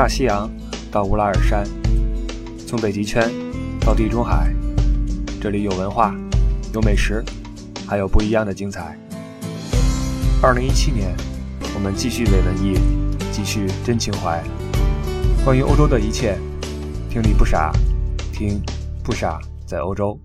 大西洋到乌拉尔山，从北极圈到地中海，这里有文化，有美食，还有不一样的精彩。二零一七年，我们继续伪文艺，继续真情怀。关于欧洲的一切，听你不傻，听不傻在欧洲。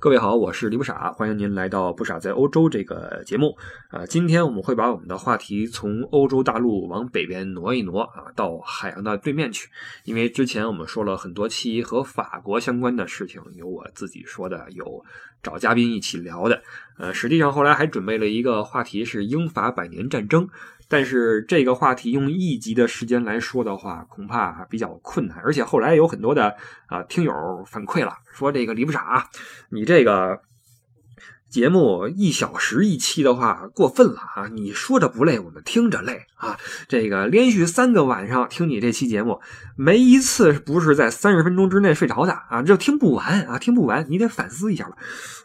各位好，我是李不傻，欢迎您来到不傻在欧洲这个节目。啊，今天我们会把我们的话题从欧洲大陆往北边挪一挪啊，到海洋的对面去。因为之前我们说了很多期和法国相关的事情，有我自己说的，有找嘉宾一起聊的。呃，实际上后来还准备了一个话题是英法百年战争。但是这个话题用一集的时间来说的话，恐怕比较困难。而且后来有很多的啊听友反馈了，说这个李不傻，你这个。节目一小时一期的话过分了啊！你说着不累，我们听着累啊！这个连续三个晚上听你这期节目，没一次不是在三十分钟之内睡着的啊！这听不完啊，听不完，你得反思一下了。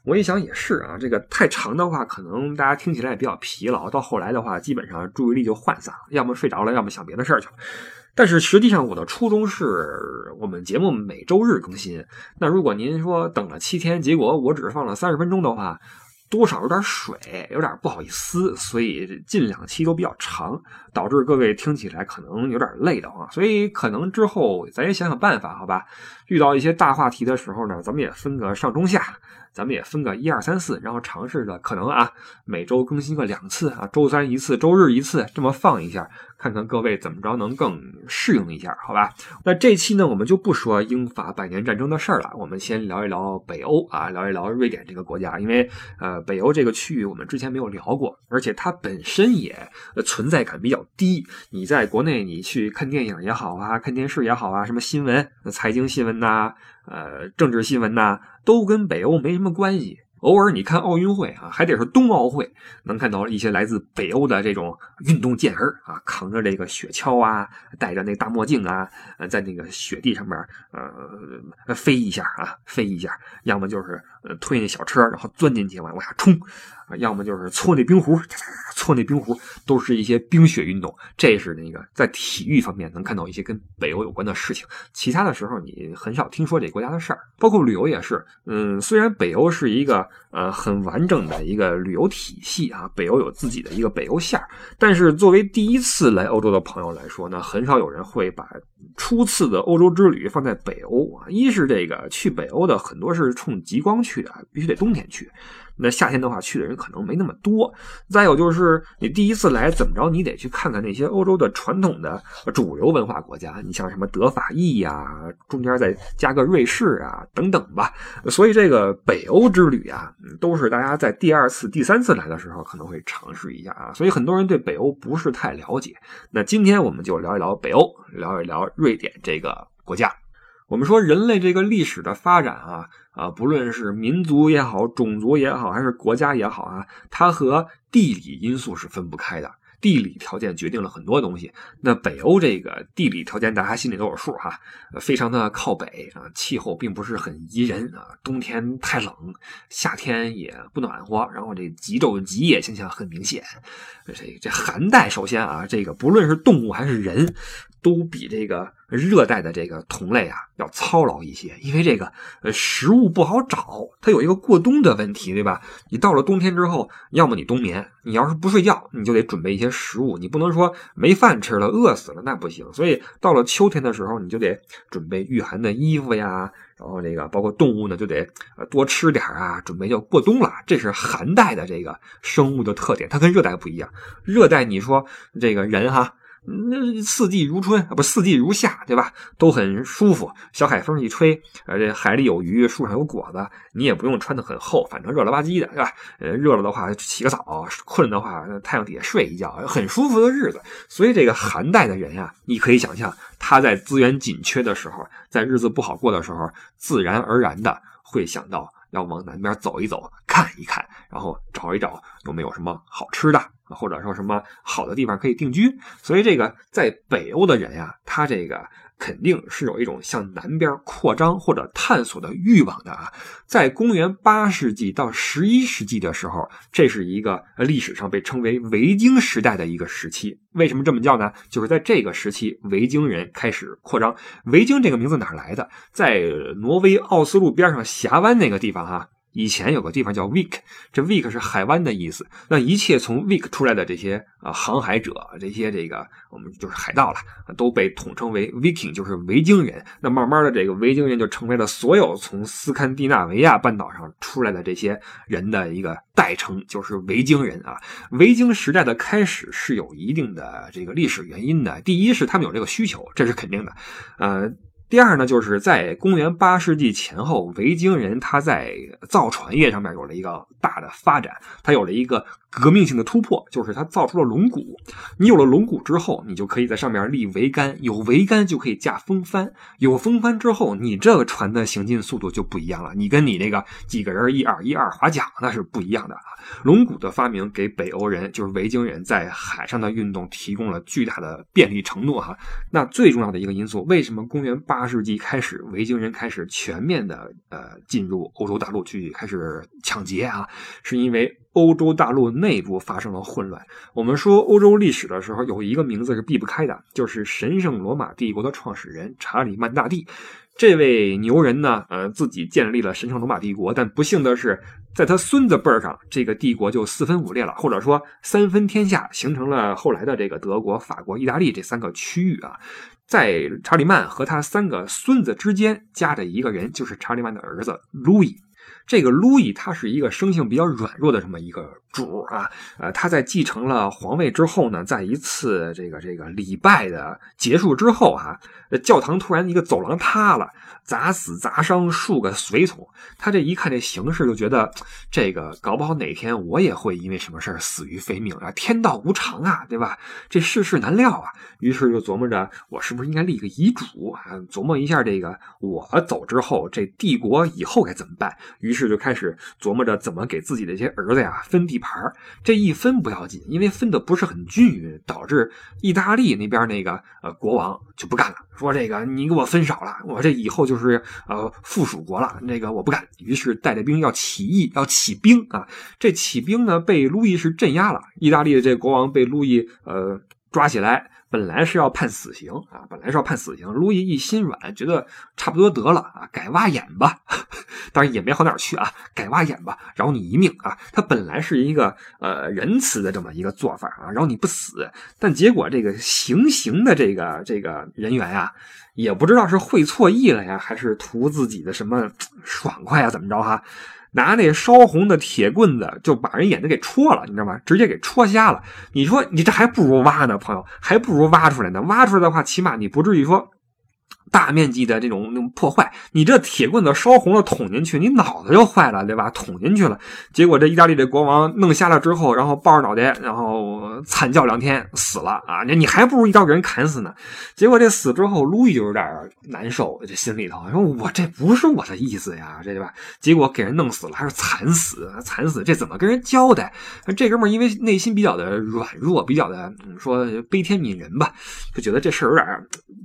我一想也是啊，这个太长的话，可能大家听起来也比较疲劳，到后来的话，基本上注意力就涣散了，要么睡着了，要么想别的事儿去了。但是实际上，我的初衷是我们节目每周日更新。那如果您说等了七天，结果我只放了三十分钟的话，多少有点水，有点不好意思，所以近两期都比较长，导致各位听起来可能有点累的慌。所以可能之后咱也想想办法，好吧？遇到一些大话题的时候呢，咱们也分个上中下。咱们也分个一二三四，然后尝试着可能啊，每周更新个两次啊，周三一次，周日一次，这么放一下，看看各位怎么着能更适应一下，好吧？那这期呢，我们就不说英法百年战争的事儿了，我们先聊一聊北欧啊，聊一聊瑞典这个国家，因为呃，北欧这个区域我们之前没有聊过，而且它本身也存在感比较低。你在国内你去看电影也好啊，看电视也好啊，什么新闻、财经新闻呐。呃，政治新闻呐，都跟北欧没什么关系。偶尔你看奥运会啊，还得是冬奥会，能看到一些来自北欧的这种运动健儿啊，扛着这个雪橇啊，戴着那大墨镜啊，在那个雪地上面呃飞一下啊，飞一下，要么就是推那小车，然后钻进去往往下冲。啊，要么就是搓那冰壶，搓那冰壶，都是一些冰雪运动。这是那个在体育方面能看到一些跟北欧有关的事情。其他的时候，你很少听说这国家的事儿。包括旅游也是，嗯，虽然北欧是一个呃很完整的一个旅游体系啊，北欧有自己的一个北欧线儿，但是作为第一次来欧洲的朋友来说呢，很少有人会把初次的欧洲之旅放在北欧啊。一是这个去北欧的很多是冲极光去去的，必须得冬天去。那夏天的话，去的人可能没那么多。再有就是，你第一次来，怎么着，你得去看看那些欧洲的传统的主流文化国家。你像什么德法意呀，中间再加个瑞士啊，等等吧。所以这个北欧之旅啊，都是大家在第二次、第三次来的时候可能会尝试一下啊。所以很多人对北欧不是太了解。那今天我们就聊一聊北欧，聊一聊瑞典这个国家。我们说人类这个历史的发展啊。啊，不论是民族也好，种族也好，还是国家也好啊，它和地理因素是分不开的。地理条件决定了很多东西。那北欧这个地理条件，大家心里都有数哈，非常的靠北啊，气候并不是很宜人啊，冬天太冷，夏天也不暖和，然后这极昼极夜现象很明显。这这寒带，首先啊，这个不论是动物还是人，都比这个。热带的这个同类啊，要操劳一些，因为这个呃食物不好找，它有一个过冬的问题，对吧？你到了冬天之后，要么你冬眠，你要是不睡觉，你就得准备一些食物，你不能说没饭吃了，饿死了那不行。所以到了秋天的时候，你就得准备御寒的衣服呀，然后这个包括动物呢，就得多吃点啊，准备要过冬了。这是寒带的这个生物的特点，它跟热带不一样。热带你说这个人哈。那四季如春不四季如夏，对吧？都很舒服。小海风一吹，呃，这海里有鱼，树上有果子，你也不用穿的很厚，反正热了吧唧的，对吧？呃，热了的话洗个澡，困的话太阳底下睡一觉，很舒服的日子。所以这个寒带的人呀，你可以想象，他在资源紧缺的时候，在日子不好过的时候，自然而然的会想到要往南边走一走，看一看，然后找一找有没有什么好吃的。或者说什么好的地方可以定居。所以这个在北欧的人呀，他这个。肯定是有一种向南边扩张或者探索的欲望的啊！在公元八世纪到十一世纪的时候，这是一个历史上被称为维京时代的一个时期。为什么这么叫呢？就是在这个时期，维京人开始扩张。维京这个名字哪来的？在挪威奥斯陆边上峡湾那个地方哈。以前有个地方叫 Vik，这 Vik 是海湾的意思。那一切从 Vik 出来的这些啊航海者，这些这个我们就是海盗了，都被统称为 Viking，就是维京人。那慢慢的，这个维京人就成为了所有从斯堪的纳维亚半岛上出来的这些人的一个代称，就是维京人啊。维京时代的开始是有一定的这个历史原因的。第一是他们有这个需求，这是肯定的，呃。第二呢，就是在公元八世纪前后，维京人他在造船业上面有了一个大的发展，他有了一个。革命性的突破就是他造出了龙骨。你有了龙骨之后，你就可以在上面立桅杆，有桅杆就可以架风帆，有风帆之后，你这个船的行进速度就不一样了。你跟你那个几个人一二一二划桨那是不一样的啊。龙骨的发明给北欧人，就是维京人在海上的运动提供了巨大的便利程度哈。那最重要的一个因素，为什么公元八八世纪开始，维京人开始全面的呃进入欧洲大陆去开始抢劫啊？是因为。欧洲大陆内部发生了混乱。我们说欧洲历史的时候，有一个名字是避不开的，就是神圣罗马帝国的创始人查理曼大帝。这位牛人呢，呃，自己建立了神圣罗马帝国，但不幸的是，在他孙子辈儿上，这个帝国就四分五裂了，或者说三分天下，形成了后来的这个德国、法国、意大利这三个区域啊。在查理曼和他三个孙子之间夹着一个人，就是查理曼的儿子路易。这个路易他是一个生性比较软弱的这么一个主啊，呃，他在继承了皇位之后呢，在一次这个这个礼拜的结束之后啊，教堂突然一个走廊塌了，砸死砸伤数个随从。他这一看这形势，就觉得这个搞不好哪天我也会因为什么事死于非命啊！天道无常啊，对吧？这世事难料啊。于是就琢磨着，我是不是应该立个遗嘱啊？琢磨一下这个我走之后，这帝国以后该怎么办？于是就开始琢磨着怎么给自己的一些儿子呀分地盘这一分不要紧，因为分的不是很均匀，导致意大利那边那个呃国王就不干了，说这个你给我分少了，我这以后就是呃附属国了，那个我不干。于是带着兵要起义，要起兵啊。这起兵呢被路易是镇压了，意大利的这国王被路易呃抓起来。本来是要判死刑啊，本来是要判死刑。路易一心软，觉得差不多得了啊，改挖眼吧。当然也没好哪去啊，改挖眼吧，饶你一命啊。他本来是一个呃仁慈的这么一个做法啊，饶你不死。但结果这个行刑的这个这个人员呀，也不知道是会错意了呀，还是图自己的什么 爽快啊，怎么着哈？拿那烧红的铁棍子就把人眼睛给戳了，你知道吗？直接给戳瞎了。你说你这还不如挖呢，朋友，还不如挖出来呢。挖出来的话，起码你不至于说。大面积的这种那种破坏，你这铁棍子烧红了捅进去，你脑子就坏了，对吧？捅进去了，结果这意大利这国王弄瞎了之后，然后抱着脑袋，然后惨叫两天死了啊！你你还不如一刀给人砍死呢。结果这死之后，路易就有点难受，这心里头说：“我这不是我的意思呀，这对吧？”结果给人弄死了，还是惨死，惨死，这怎么跟人交代？这哥们因为内心比较的软弱，比较的说悲天悯人吧，就觉得这事儿有点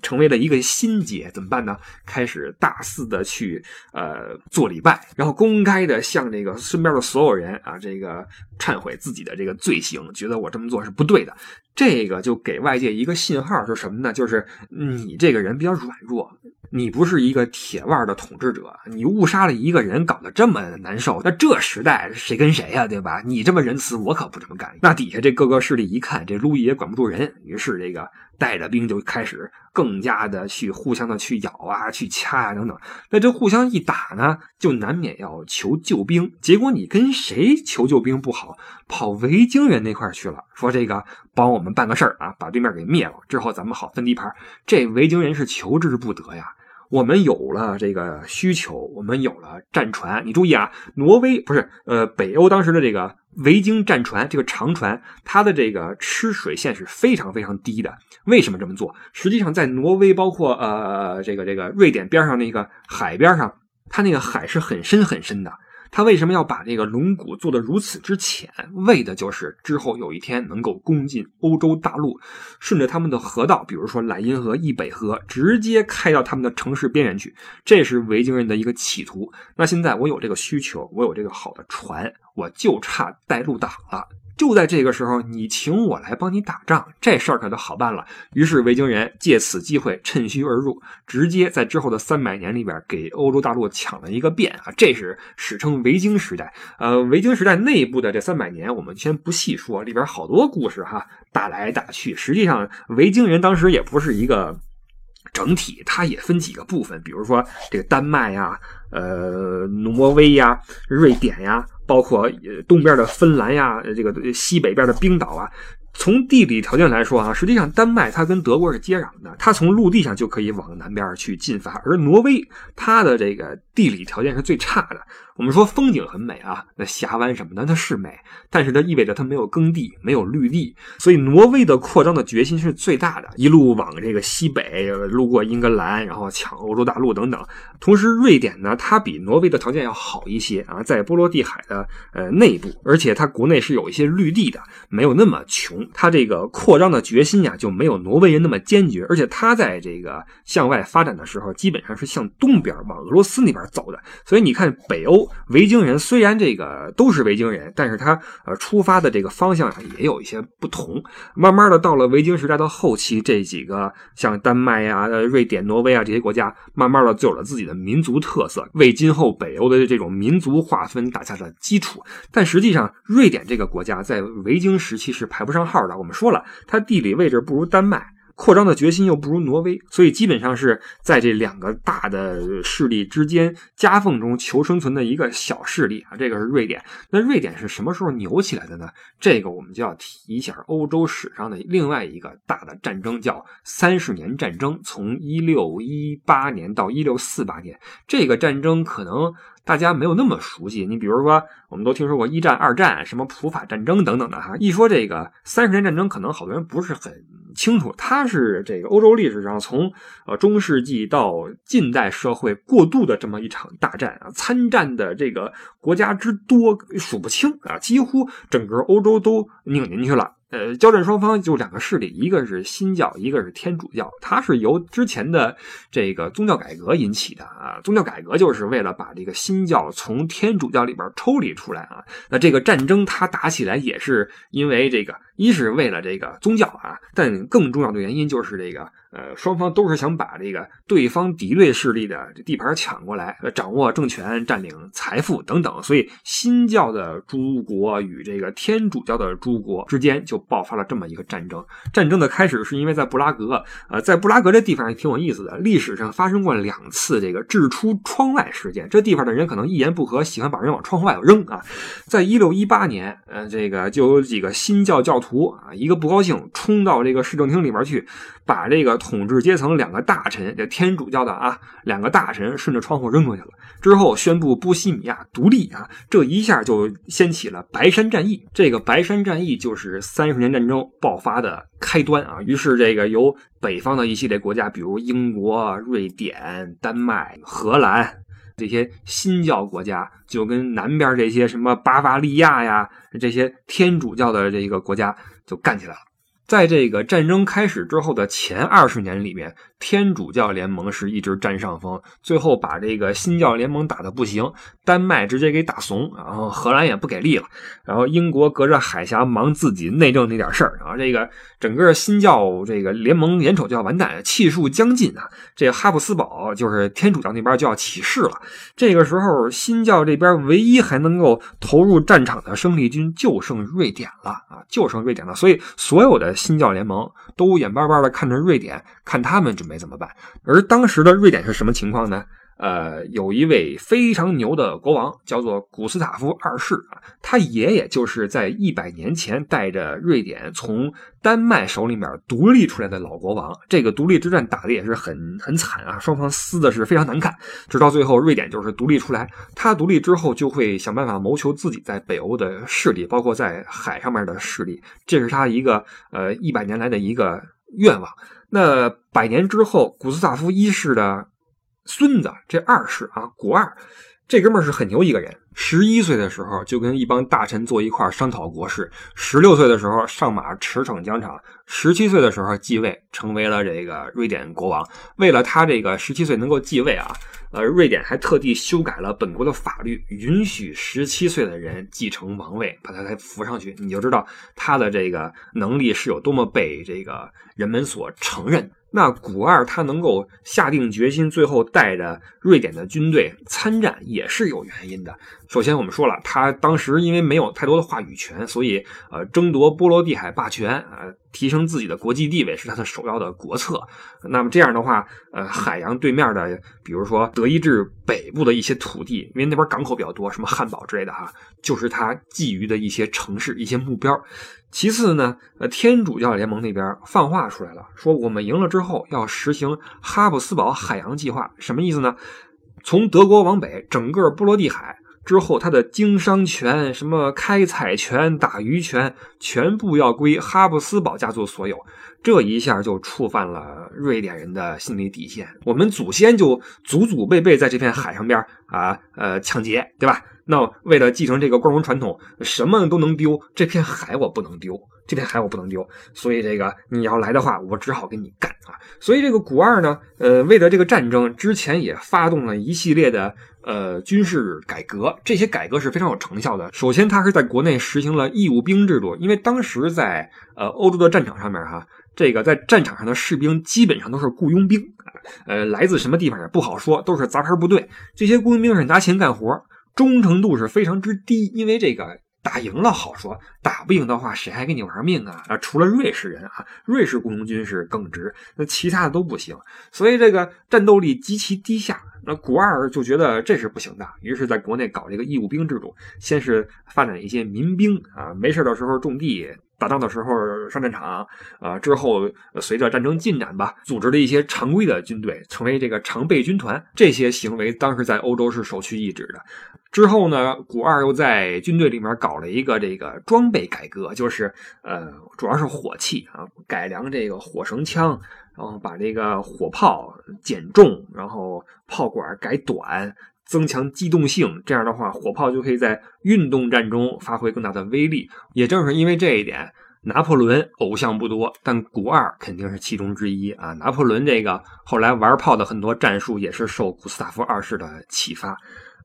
成为了一个心结。怎么办呢？开始大肆的去呃做礼拜，然后公开的向这个身边的所有人啊，这个忏悔自己的这个罪行，觉得我这么做是不对的。这个就给外界一个信号，是什么呢？就是你这个人比较软弱，你不是一个铁腕的统治者，你误杀了一个人，搞得这么难受。那这时代谁跟谁呀，对吧？你这么仁慈，我可不这么干。那底下这各个势力一看，这路易也管不住人，于是这个。带着兵就开始更加的去互相的去咬啊，去掐啊等等。那这互相一打呢，就难免要求救兵。结果你跟谁求救兵不好，跑维京人那块去了，说这个帮我们办个事儿啊，把对面给灭了之后，咱们好分地盘。这维京人是求之不得呀。我们有了这个需求，我们有了战船。你注意啊，挪威不是呃北欧当时的这个维京战船，这个长船，它的这个吃水线是非常非常低的。为什么这么做？实际上，在挪威，包括呃这个这个瑞典边上那个海边上，它那个海是很深很深的。他为什么要把这个龙骨做得如此之浅？为的就是之后有一天能够攻进欧洲大陆，顺着他们的河道，比如说莱茵河、易北河，直接开到他们的城市边缘去。这是维京人的一个企图。那现在我有这个需求，我有这个好的船，我就差带路党了。就在这个时候，你请我来帮你打仗，这事儿可就好办了。于是维京人借此机会趁虚而入，直接在之后的三百年里边给欧洲大陆抢了一个遍啊！这是史称维京时代。呃，维京时代内部的这三百年，我们先不细说，里边好多故事哈，打来打去。实际上，维京人当时也不是一个整体，它也分几个部分，比如说这个丹麦呀。呃，挪威呀，瑞典呀，包括东边的芬兰呀，这个西北边的冰岛啊。从地理条件来说啊，实际上丹麦它跟德国是接壤的，它从陆地上就可以往南边去进发。而挪威它的这个地理条件是最差的。我们说风景很美啊，那峡湾什么的它是美，但是它意味着它没有耕地，没有绿地。所以挪威的扩张的决心是最大的，一路往这个西北，路过英格兰，然后抢欧洲大陆等等。同时，瑞典呢，它比挪威的条件要好一些啊，在波罗的海的呃内部，而且它国内是有一些绿地的，没有那么穷。它这个扩张的决心呀，就没有挪威人那么坚决。而且它在这个向外发展的时候，基本上是向东边往俄罗斯那边走的。所以你看北欧。维京人虽然这个都是维京人，但是他呃出发的这个方向啊也有一些不同。慢慢的到了维京时代的后期，这几个像丹麦呀、瑞典、挪威啊这些国家，慢慢的就有了自己的民族特色，为今后北欧的这种民族划分打下了基础。但实际上，瑞典这个国家在维京时期是排不上号的。我们说了，它地理位置不如丹麦。扩张的决心又不如挪威，所以基本上是在这两个大的势力之间夹缝中求生存的一个小势力啊。这个是瑞典。那瑞典是什么时候牛起来的呢？这个我们就要提一下欧洲史上的另外一个大的战争，叫三十年战争，从一六一八年到一六四八年。这个战争可能大家没有那么熟悉。你比如说，我们都听说过一战、二战，什么普法战争等等的哈。一说这个三十年战争，可能好多人不是很。清楚，它是这个欧洲历史上从呃中世纪到近代社会过渡的这么一场大战啊，参战的这个国家之多数不清啊，几乎整个欧洲都拧进去了。呃，交战双方就两个势力，一个是新教，一个是天主教。它是由之前的这个宗教改革引起的啊。宗教改革就是为了把这个新教从天主教里边抽离出来啊。那这个战争它打起来也是因为这个，一是为了这个宗教啊，但更重要的原因就是这个。呃，双方都是想把这个对方敌对势力的地盘抢过来，掌握政权、占领财富等等，所以新教的诸国与这个天主教的诸国之间就爆发了这么一个战争。战争的开始是因为在布拉格，呃，在布拉格这地方也挺有意思的，历史上发生过两次这个掷出窗外事件。这地方的人可能一言不合，喜欢把人往窗户外头扔啊。在一六一八年，呃，这个就有几个新教教徒啊，一个不高兴，冲到这个市政厅里边去，把这个。统治阶层两个大臣，这天主教的啊，两个大臣顺着窗户扔过去了。之后宣布波西米亚独立啊，这一下就掀起了白山战役。这个白山战役就是三十年战争爆发的开端啊。于是这个由北方的一系列国家，比如英国、瑞典、丹麦、荷兰这些新教国家，就跟南边这些什么巴伐利亚呀这些天主教的这个国家就干起来了。在这个战争开始之后的前二十年里面，天主教联盟是一直占上风，最后把这个新教联盟打得不行，丹麦直接给打怂，然后荷兰也不给力了，然后英国隔着海峡忙自己内政那点事儿，然后这个整个新教这个联盟眼瞅就要完蛋，气数将近啊，这哈布斯堡就是天主教那边就要起事了。这个时候，新教这边唯一还能够投入战场的生力军就剩瑞典了啊，就剩瑞典了，所以所有的。新教联盟都眼巴巴的看着瑞典，看他们准备怎么办。而当时的瑞典是什么情况呢？呃，有一位非常牛的国王，叫做古斯塔夫二世啊，他爷爷就是在一百年前带着瑞典从丹麦手里面独立出来的老国王。这个独立之战打的也是很很惨啊，双方撕的是非常难看。直到最后，瑞典就是独立出来。他独立之后，就会想办法谋求自己在北欧的势力，包括在海上面的势力。这是他一个呃一百年来的一个愿望。那百年之后，古斯塔夫一世的。孙子这二世啊，古二，这哥们儿是很牛一个人。十一岁的时候就跟一帮大臣坐一块商讨国事，十六岁的时候上马驰骋疆场，十七岁的时候继位，成为了这个瑞典国王。为了他这个十七岁能够继位啊，呃，瑞典还特地修改了本国的法律，允许十七岁的人继承王位，把他才扶上去。你就知道他的这个能力是有多么被这个人们所承认。那古二他能够下定决心，最后带着瑞典的军队参战，也是有原因的。首先，我们说了，他当时因为没有太多的话语权，所以呃，争夺波罗的海霸权啊，提升自己的国际地位是他的首要的国策。那么这样的话，呃，海洋对面的，比如说德意志北部的一些土地，因为那边港口比较多，什么汉堡之类的哈，就是他觊觎的一些城市、一些目标。其次呢，呃，天主教联盟那边放话出来了，说我们赢了之后要实行哈布斯堡海洋计划，什么意思呢？从德国往北，整个波罗的海之后，他的经商权、什么开采权、打渔权，全部要归哈布斯堡家族所有。这一下就触犯了瑞典人的心理底线。我们祖先就祖祖辈辈在这片海上边啊，呃，抢劫，对吧？那为了继承这个光荣传统，什么都能丢，这片海我不能丢，这片海我不能丢，所以这个你要来的话，我只好跟你干啊！所以这个古二呢，呃，为了这个战争，之前也发动了一系列的呃军事改革，这些改革是非常有成效的。首先，他是在国内实行了义务兵制度，因为当时在呃欧洲的战场上面哈，这个在战场上的士兵基本上都是雇佣兵，呃，来自什么地方也不好说，都是杂牌部队，这些雇佣兵是拿钱干活。忠诚度是非常之低，因为这个打赢了好说，打不赢的话，谁还跟你玩命啊？啊，除了瑞士人啊，瑞士雇佣军是更值，那其他的都不行，所以这个战斗力极其低下。那古二就觉得这是不行的，于是在国内搞这个义务兵制度，先是发展一些民兵啊，没事的时候种地。打仗的时候上战场，啊，之后随着战争进展吧，组织了一些常规的军队，成为这个常备军团。这些行为当时在欧洲是首屈一指的。之后呢，古二又在军队里面搞了一个这个装备改革，就是呃，主要是火器啊，改良这个火绳枪，然后把这个火炮减重，然后炮管改短。增强机动性，这样的话，火炮就可以在运动战中发挥更大的威力。也正是因为这一点，拿破仑偶像不多，但古二肯定是其中之一啊。拿破仑这个后来玩炮的很多战术也是受古斯塔夫二世的启发，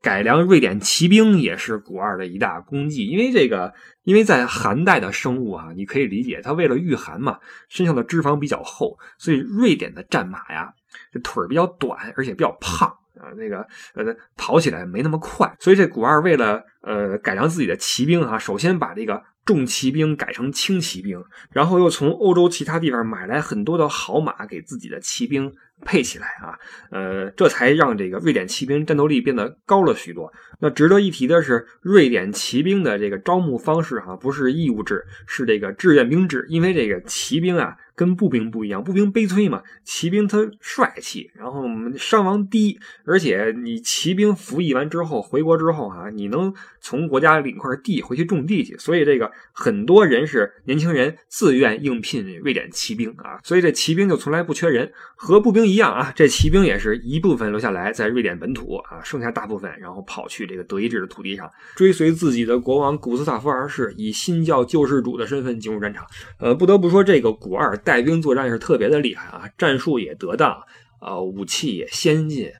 改良瑞典骑兵也是古二的一大功绩。因为这个，因为在寒带的生物啊，你可以理解，他为了御寒嘛，身上的脂肪比较厚，所以瑞典的战马呀，这腿比较短，而且比较胖。啊，那个呃，跑起来没那么快，所以这古二为了呃改良自己的骑兵啊，首先把这个重骑兵改成轻骑兵，然后又从欧洲其他地方买来很多的好马给自己的骑兵配起来啊，呃，这才让这个瑞典骑兵战斗力变得高了许多。那值得一提的是，瑞典骑兵的这个招募方式啊，不是义务制，是这个志愿兵制，因为这个骑兵啊。跟步兵不一样，步兵悲催嘛，骑兵他帅气，然后伤亡低，而且你骑兵服役完之后回国之后啊，你能从国家领块地回去种地去，所以这个很多人是年轻人自愿应聘瑞典骑兵啊，所以这骑兵就从来不缺人，和步兵一样啊，这骑兵也是一部分留下来在瑞典本土啊，剩下大部分然后跑去这个德意志的土地上，追随自己的国王古斯塔夫二世，以新教救世主的身份进入战场。呃，不得不说这个古二。带兵作战是特别的厉害啊，战术也得当，呃，武器也先进。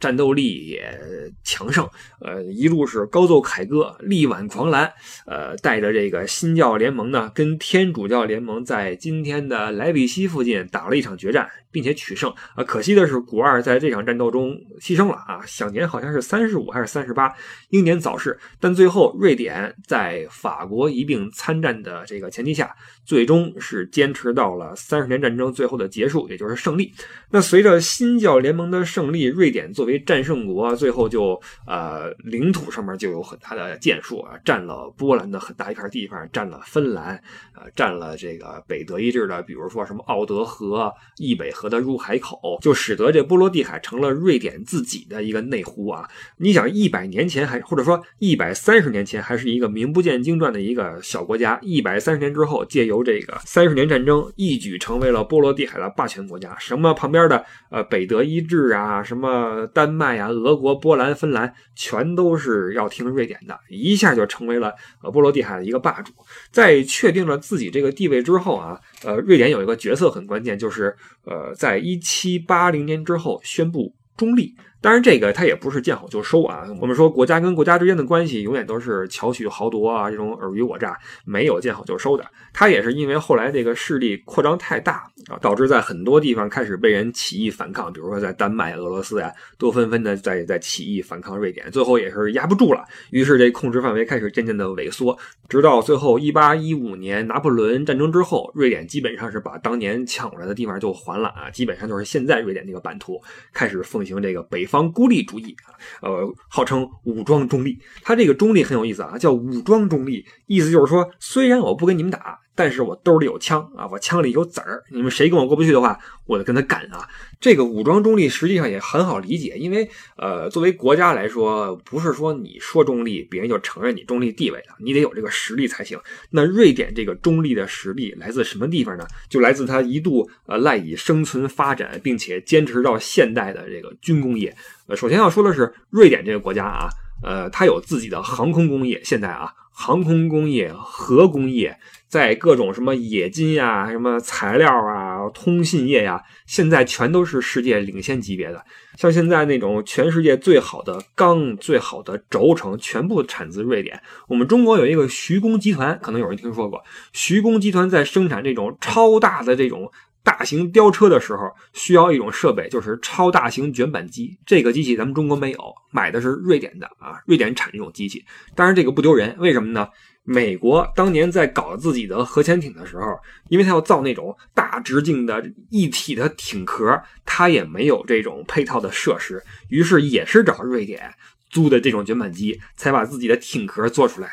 战斗力也强盛，呃，一路是高奏凯歌，力挽狂澜，呃，带着这个新教联盟呢，跟天主教联盟在今天的莱比锡附近打了一场决战，并且取胜。啊，可惜的是，古二在这场战斗中牺牲了啊，享年好像是三十五还是三十八，英年早逝。但最后，瑞典在法国一并参战的这个前提下，最终是坚持到了三十年战争最后的结束，也就是胜利。那随着新教联盟的胜利，瑞典。作为战胜国，最后就呃领土上面就有很大的建树啊，占了波兰的很大一片地方，占了芬兰，呃，占了这个北德意志的，比如说什么奥德河、易北河的入海口，就使得这波罗的海成了瑞典自己的一个内湖啊。你想，一百年前还或者说一百三十年前还是一个名不见经传的一个小国家，一百三十年之后，借由这个三十年战争，一举成为了波罗的海的霸权国家。什么旁边的呃北德意志啊，什么。丹麦啊、俄国、波兰、芬兰，全都是要听瑞典的，一下就成为了呃波罗的海的一个霸主。在确定了自己这个地位之后啊，呃，瑞典有一个角色很关键，就是呃，在一七八零年之后宣布中立。当然，这个他也不是见好就收啊。我们说国家跟国家之间的关系永远都是巧取豪夺啊，这种尔虞我诈，没有见好就收的。他也是因为后来这个势力扩张太大啊，导致在很多地方开始被人起义反抗，比如说在丹麦、俄罗斯呀，都纷纷的在在起义反抗瑞典，最后也是压不住了，于是这控制范围开始渐渐的萎缩，直到最后一八一五年拿破仑战争之后，瑞典基本上是把当年抢过来的地方就还了啊，基本上就是现在瑞典这个版图，开始奉行这个北方。方孤立主义啊，呃，号称武装中立。他这个中立很有意思啊，叫武装中立，意思就是说，虽然我不跟你们打。但是我兜里有枪啊，我枪里有子儿，你们谁跟我过不去的话，我就跟他干啊。这个武装中立实际上也很好理解，因为呃，作为国家来说，不是说你说中立，别人就承认你中立地位的，你得有这个实力才行。那瑞典这个中立的实力来自什么地方呢？就来自它一度呃赖以生存发展，并且坚持到现代的这个军工业。呃，首先要说的是，瑞典这个国家啊，呃，它有自己的航空工业，现在啊，航空工业、核工业。在各种什么冶金呀、什么材料啊、通信业呀，现在全都是世界领先级别的。像现在那种全世界最好的钢、最好的轴承，全部产自瑞典。我们中国有一个徐工集团，可能有人听说过。徐工集团在生产这种超大的这种大型吊车的时候，需要一种设备，就是超大型卷板机。这个机器咱们中国没有，买的是瑞典的啊，瑞典产这种机器。当然这个不丢人，为什么呢？美国当年在搞自己的核潜艇的时候，因为它要造那种大直径的一体的艇壳，它也没有这种配套的设施，于是也是找瑞典租的这种卷板机，才把自己的艇壳做出来。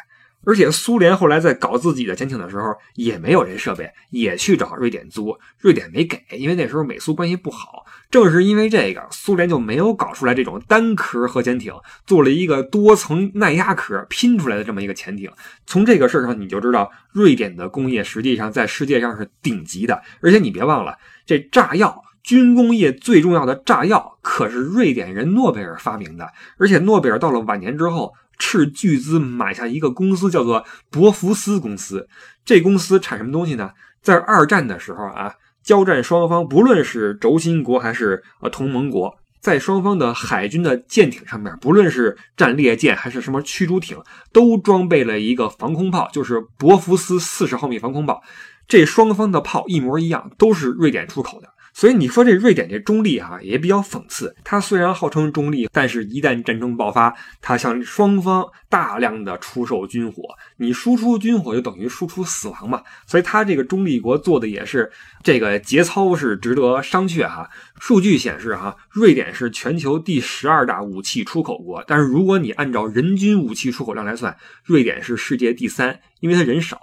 而且苏联后来在搞自己的潜艇的时候，也没有这设备，也去找瑞典租，瑞典没给，因为那时候美苏关系不好。正是因为这个，苏联就没有搞出来这种单壳核潜艇，做了一个多层耐压壳拼出来的这么一个潜艇。从这个事儿上，你就知道瑞典的工业实际上在世界上是顶级的。而且你别忘了，这炸药，军工业最重要的炸药，可是瑞典人诺贝尔发明的。而且诺贝尔到了晚年之后。斥巨资买下一个公司，叫做博福斯公司。这公司产什么东西呢？在二战的时候啊，交战双方不论是轴心国还是呃同盟国，在双方的海军的舰艇上面，不论是战列舰还是什么驱逐艇，都装备了一个防空炮，就是博福斯四十毫米防空炮。这双方的炮一模一样，都是瑞典出口的。所以你说这瑞典这中立哈也比较讽刺，它虽然号称中立，但是一旦战争爆发，它向双方大量的出售军火，你输出军火就等于输出死亡嘛。所以它这个中立国做的也是这个节操是值得商榷哈。数据显示哈，瑞典是全球第十二大武器出口国，但是如果你按照人均武器出口量来算，瑞典是世界第三，因为它人少，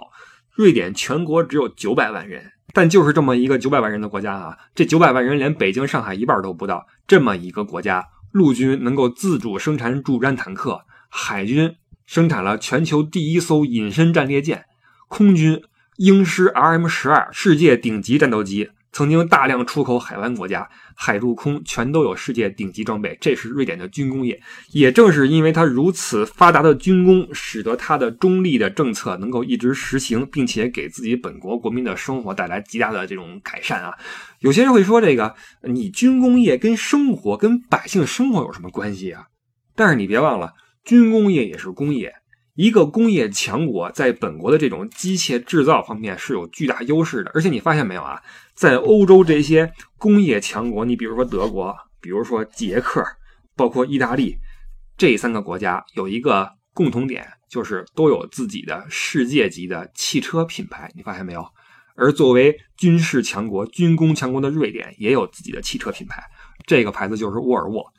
瑞典全国只有九百万人。但就是这么一个九百万人的国家啊，这九百万人连北京、上海一半都不到。这么一个国家，陆军能够自主生产主战坦克，海军生产了全球第一艘隐身战列舰，空军英狮 RM 十二世界顶级战斗机。曾经大量出口海湾国家，海陆空全都有世界顶级装备，这是瑞典的军工业。也正是因为它如此发达的军工，使得它的中立的政策能够一直实行，并且给自己本国国民的生活带来极大的这种改善啊。有些人会说，这个你军工业跟生活、跟百姓生活有什么关系啊？但是你别忘了，军工业也是工业。一个工业强国在本国的这种机械制造方面是有巨大优势的，而且你发现没有啊，在欧洲这些工业强国，你比如说德国，比如说捷克，包括意大利，这三个国家有一个共同点，就是都有自己的世界级的汽车品牌，你发现没有？而作为军事强国、军工强国的瑞典也有自己的汽车品牌，这个牌子就是沃尔沃。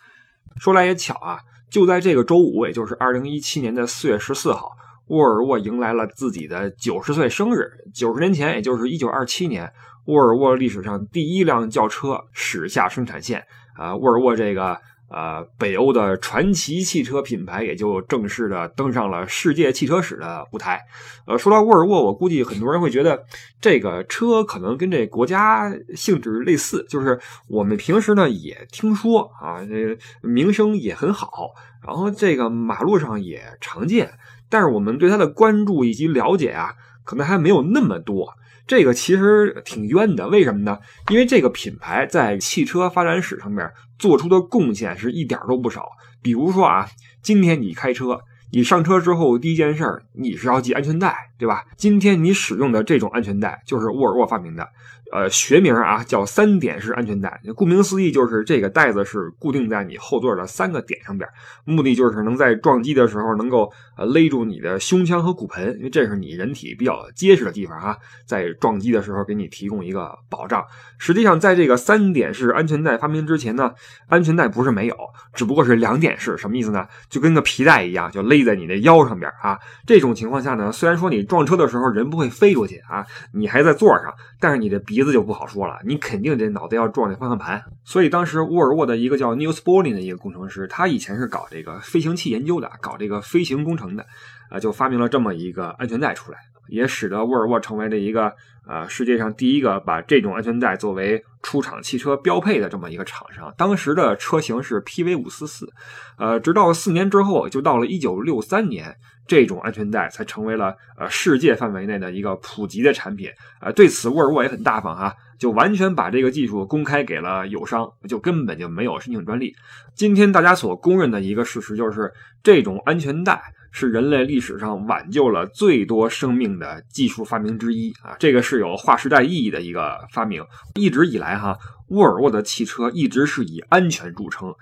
说来也巧啊。就在这个周五，也就是二零一七年的四月十四号，沃尔沃迎来了自己的九十岁生日。九十年前，也就是一九二七年，沃尔沃历史上第一辆轿车驶下生产线。啊，沃尔沃这个呃，北欧的传奇汽车品牌也就正式的登上了世界汽车史的舞台。呃，说到沃尔沃，我估计很多人会觉得这个车可能跟这国家性质类似，就是我们平时呢也听说啊，这名声也很好，然后这个马路上也常见，但是我们对它的关注以及了解啊，可能还没有那么多。这个其实挺冤的，为什么呢？因为这个品牌在汽车发展史上面做出的贡献是一点都不少。比如说啊，今天你开车，你上车之后第一件事儿，你是要系安全带，对吧？今天你使用的这种安全带就是沃尔沃发明的。呃，学名啊叫三点式安全带，顾名思义就是这个带子是固定在你后座的三个点上边，目的就是能在撞击的时候能够呃勒住你的胸腔和骨盆，因为这是你人体比较结实的地方啊，在撞击的时候给你提供一个保障。实际上，在这个三点式安全带发明之前呢，安全带不是没有，只不过是两点式，什么意思呢？就跟个皮带一样，就勒在你的腰上边啊。这种情况下呢，虽然说你撞车的时候人不会飞出去啊，你还在座上，但是你的鼻。鼻子就不好说了，你肯定得脑袋要撞那方向盘。所以当时沃尔沃的一个叫 Niels Bohlin 的一个工程师，他以前是搞这个飞行器研究的，搞这个飞行工程的，啊，就发明了这么一个安全带出来，也使得沃尔沃成为了一个呃世界上第一个把这种安全带作为出厂汽车标配的这么一个厂商。当时的车型是 PV 五四四，呃，直到四年之后，就到了一九六三年。这种安全带才成为了呃世界范围内的一个普及的产品啊！对此，沃尔沃也很大方啊，就完全把这个技术公开给了友商，就根本就没有申请专利。今天大家所公认的一个事实就是，这种安全带是人类历史上挽救了最多生命的技术发明之一啊！这个是有划时代意义的一个发明。一直以来哈，沃尔沃的汽车一直是以安全著称。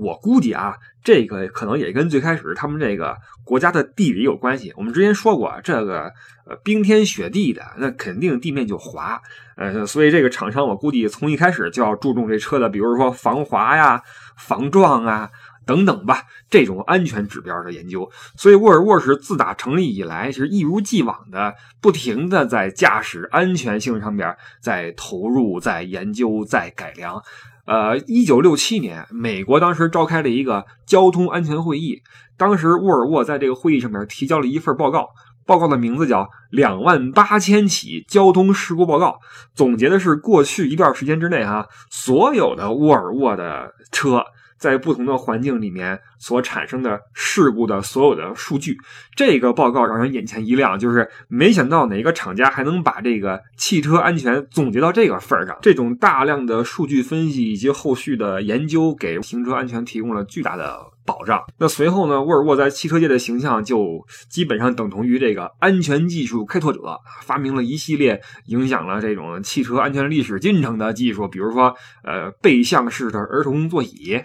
我估计啊，这个可能也跟最开始他们这个国家的地理有关系。我们之前说过，这个呃冰天雪地的，那肯定地面就滑，呃，所以这个厂商我估计从一开始就要注重这车的，比如说防滑呀、防撞啊等等吧，这种安全指标的研究。所以沃尔沃是自打成立以来，是一如既往的不停的在驾驶安全性上边在投入、在研究、在改良。呃，一九六七年，美国当时召开了一个交通安全会议。当时沃尔沃在这个会议上面提交了一份报告，报告的名字叫《两万八千起交通事故报告》，总结的是过去一段时间之内哈，所有的沃尔沃的车。在不同的环境里面所产生的事故的所有的数据，这个报告让人眼前一亮，就是没想到哪个厂家还能把这个汽车安全总结到这个份儿上。这种大量的数据分析以及后续的研究，给行车安全提供了巨大的保障。那随后呢，沃尔沃在汽车界的形象就基本上等同于这个安全技术开拓者，发明了一系列影响了这种汽车安全历史进程的技术，比如说呃背向式的儿童座椅。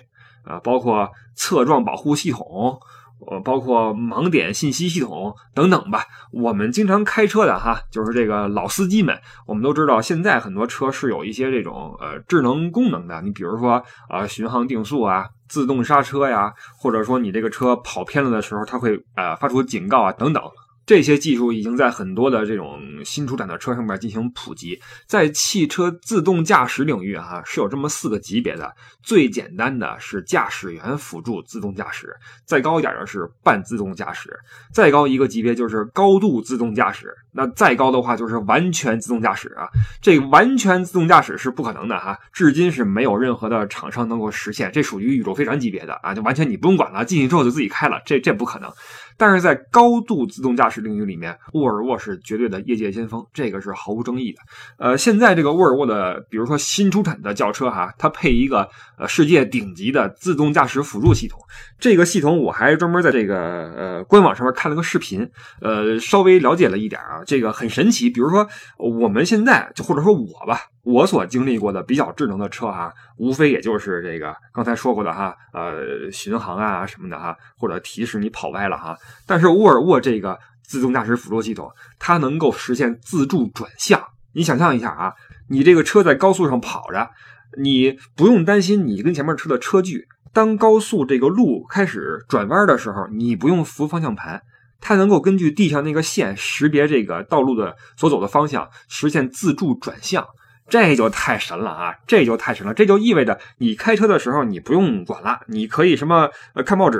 啊，包括侧撞保护系统，呃，包括盲点信息系统等等吧。我们经常开车的哈，就是这个老司机们，我们都知道，现在很多车是有一些这种呃智能功能的。你比如说啊，巡航定速啊，自动刹车呀，或者说你这个车跑偏了的时候，它会呃发出警告啊，等等。这些技术已经在很多的这种新出产的车上面进行普及。在汽车自动驾驶领域，哈是有这么四个级别的。最简单的是驾驶员辅助自动驾驶，再高一点的是半自动驾驶，再高一个级别就是高度自动驾驶。那再高的话就是完全自动驾驶啊。这完全自动驾驶是不可能的哈，至今是没有任何的厂商能够实现。这属于宇宙飞船级别的啊，就完全你不用管了，进去之后就自己开了，这这不可能。但是在高度自动驾驶领域里面，沃尔沃是绝对的业界先锋，这个是毫无争议的。呃，现在这个沃尔沃的，比如说新出产的轿车哈，它配一个呃世界顶级的自动驾驶辅助系统。这个系统我还专门在这个呃官网上面看了个视频，呃，稍微了解了一点啊，这个很神奇。比如说我们现在就或者说我吧。我所经历过的比较智能的车哈，无非也就是这个刚才说过的哈，呃，巡航啊什么的哈，或者提示你跑歪了哈。但是沃尔沃这个自动驾驶辅助系统，它能够实现自助转向。你想象一下啊，你这个车在高速上跑着，你不用担心你跟前面车的车距。当高速这个路开始转弯的时候，你不用扶方向盘。它能够根据地上那个线识别这个道路的所走的方向，实现自助转向。这就太神了啊！这就太神了，这就意味着你开车的时候你不用管了，你可以什么呃看报纸，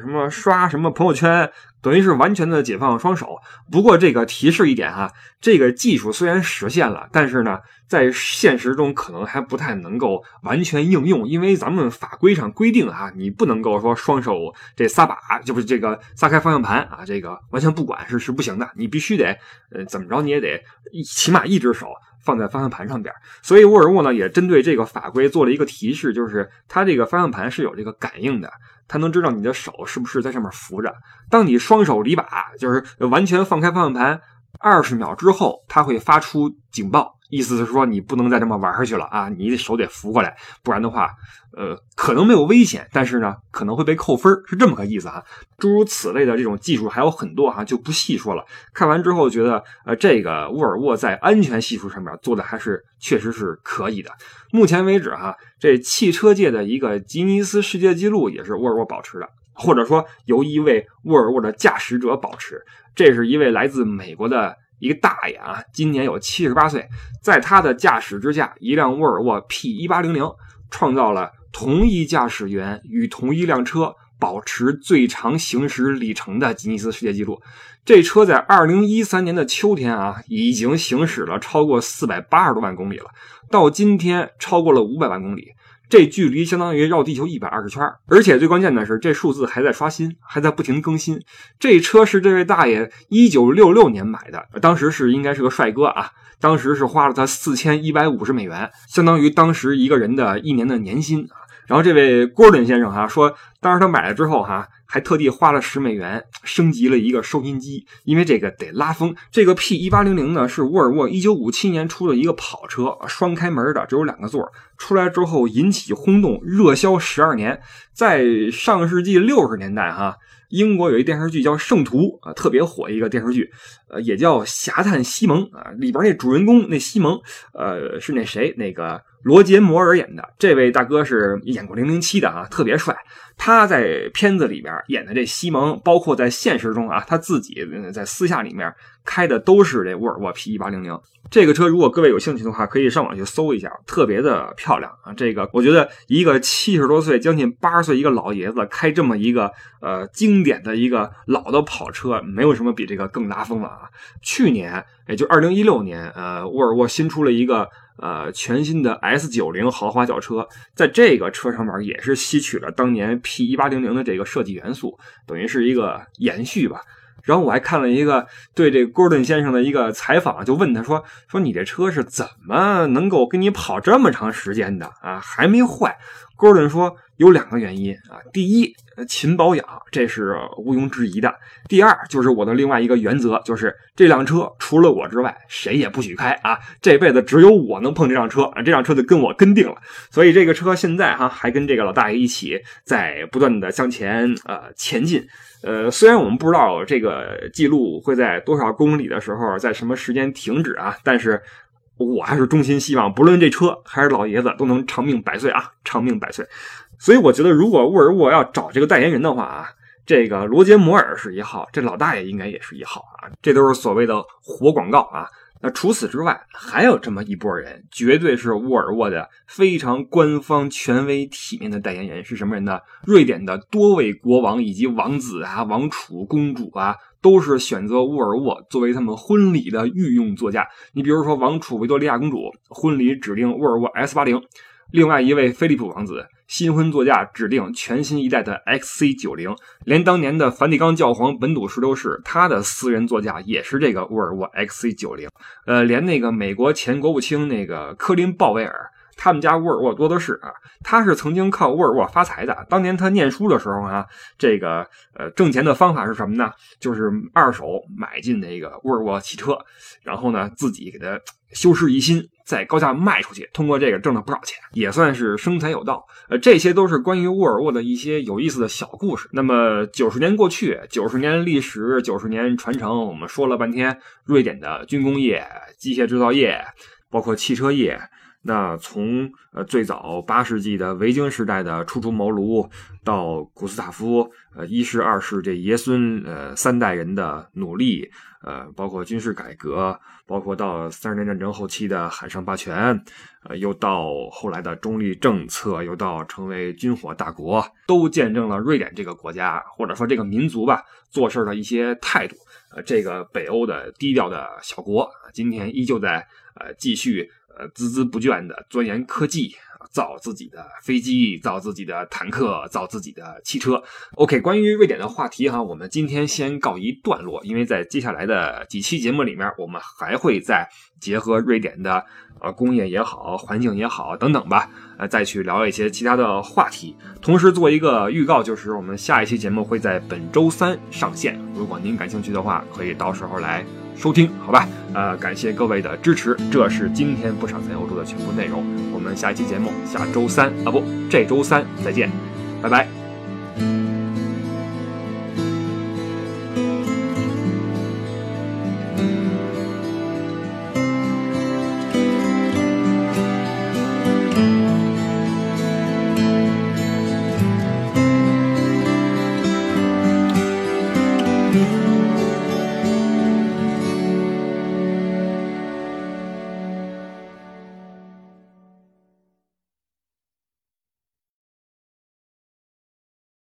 什么刷什么朋友圈，等于是完全的解放双手。不过这个提示一点哈，这个技术虽然实现了，但是呢，在现实中可能还不太能够完全应用，因为咱们法规上规定哈，你不能够说双手这撒把，就是这个撒开方向盘啊，这个完全不管是是不行的，你必须得呃怎么着你也得起码一只手。放在方向盘上边，所以沃尔沃呢也针对这个法规做了一个提示，就是它这个方向盘是有这个感应的，它能知道你的手是不是在上面扶着。当你双手离把，就是完全放开方向盘，二十秒之后，它会发出警报。意思是说，你不能再这么玩下去了啊！你手得扶过来，不然的话，呃，可能没有危险，但是呢，可能会被扣分，是这么个意思哈。诸如此类的这种技术还有很多哈，就不细说了。看完之后觉得，呃，这个沃尔沃在安全系数上面做的还是确实是可以的。目前为止哈，这汽车界的一个吉尼斯世界纪录也是沃尔沃保持的，或者说由一位沃尔沃的驾驶者保持。这是一位来自美国的。一个大爷啊，今年有七十八岁，在他的驾驶之下，一辆沃尔沃 P 一八零零创造了同一驾驶员与同一辆车保持最长行驶里程的吉尼斯世界纪录。这车在二零一三年的秋天啊，已经行驶了超过四百八十多万公里了，到今天超过了五百万公里。这距离相当于绕地球一百二十圈，而且最关键的是，这数字还在刷新，还在不停更新。这车是这位大爷一九六六年买的，当时是应该是个帅哥啊，当时是花了他四千一百五十美元，相当于当时一个人的一年的年薪。然后这位郭伦先生哈说，当时他买了之后哈。还特地花了十美元升级了一个收音机，因为这个得拉风。这个 P 一八零零呢是沃尔沃一九五七年出的一个跑车，双开门的，只有两个座。出来之后引起轰动，热销十二年。在上世纪六十年代，哈，英国有一电视剧叫《圣徒》啊，特别火一个电视剧，呃，也叫《侠探西蒙》啊，里边那主人公那西蒙，呃，是那谁那个。罗杰摩尔演的这位大哥是演过《零零七》的啊，特别帅。他在片子里边演的这西蒙，包括在现实中啊，他自己在私下里面开的都是这沃尔沃 P 一八零零这个车。如果各位有兴趣的话，可以上网去搜一下，特别的漂亮啊。这个我觉得一个七十多岁、将近八十岁一个老爷子开这么一个呃经典的一个老的跑车，没有什么比这个更拉风了啊。去年也就二零一六年，呃，沃尔沃新出了一个。呃，全新的 S 九零豪华轿车，在这个车上面也是吸取了当年 P 一八零零的这个设计元素，等于是一个延续吧。然后我还看了一个对这戈尔顿先生的一个采访，就问他说：“说你这车是怎么能够跟你跑这么长时间的啊？还没坏戈登说。有两个原因啊，第一，勤保养，这是毋庸置疑的；第二，就是我的另外一个原则，就是这辆车除了我之外，谁也不许开啊！这辈子只有我能碰这辆车啊，这辆车就跟我跟定了。所以这个车现在哈还跟这个老大爷一起在不断的向前呃前进。呃，虽然我们不知道这个记录会在多少公里的时候，在什么时间停止啊，但是我还是衷心希望，不论这车还是老爷子，都能长命百岁啊，长命百岁。所以我觉得，如果沃尔沃要找这个代言人的话啊，这个罗杰摩尔是一号，这老大爷应该也是一号啊，这都是所谓的活广告啊。那除此之外，还有这么一波人，绝对是沃尔沃的非常官方、权威、体面的代言人是什么人呢？瑞典的多位国王以及王子啊、王储、公主啊，都是选择沃尔沃作为他们婚礼的御用座驾。你比如说，王储维多利亚公主婚礼指定沃尔沃 S 八零，另外一位菲利普王子。新婚座驾指定全新一代的 XC 九零，连当年的梵蒂冈教皇本笃十六世，他的私人座驾也是这个沃尔沃 XC 九零。呃，连那个美国前国务卿那个科林鲍威尔，他们家沃尔沃多的是啊，他是曾经靠沃尔沃发财的。当年他念书的时候啊，这个呃挣钱的方法是什么呢？就是二手买进那个沃尔沃汽车，然后呢自己给他修饰一新。再高价卖出去，通过这个挣了不少钱，也算是生财有道。呃，这些都是关于沃尔沃的一些有意思的小故事。那么九十年过去，九十年历史，九十年传承，我们说了半天瑞典的军工业、机械制造业，包括汽车业。那从呃最早八世纪的维京时代的初出茅庐，到古斯塔夫呃一世二世这爷孙呃三代人的努力，呃包括军事改革，包括到三十年战争后期的海上霸权，呃又到后来的中立政策，又到成为军火大国，都见证了瑞典这个国家或者说这个民族吧做事的一些态度。呃，这个北欧的低调的小国，今天依旧在呃继续。呃，孜孜不倦地钻研科技，造自己的飞机，造自己的坦克，造自己的汽车。OK，关于瑞典的话题哈，我们今天先告一段落，因为在接下来的几期节目里面，我们还会再结合瑞典的呃工业也好，环境也好等等吧，呃，再去聊一些其他的话题。同时做一个预告，就是我们下一期节目会在本周三上线，如果您感兴趣的话，可以到时候来。收听好吧，呃，感谢各位的支持，这是今天不少在欧洲的全部内容。我们下一期节目下周三啊不，这周三再见，拜拜。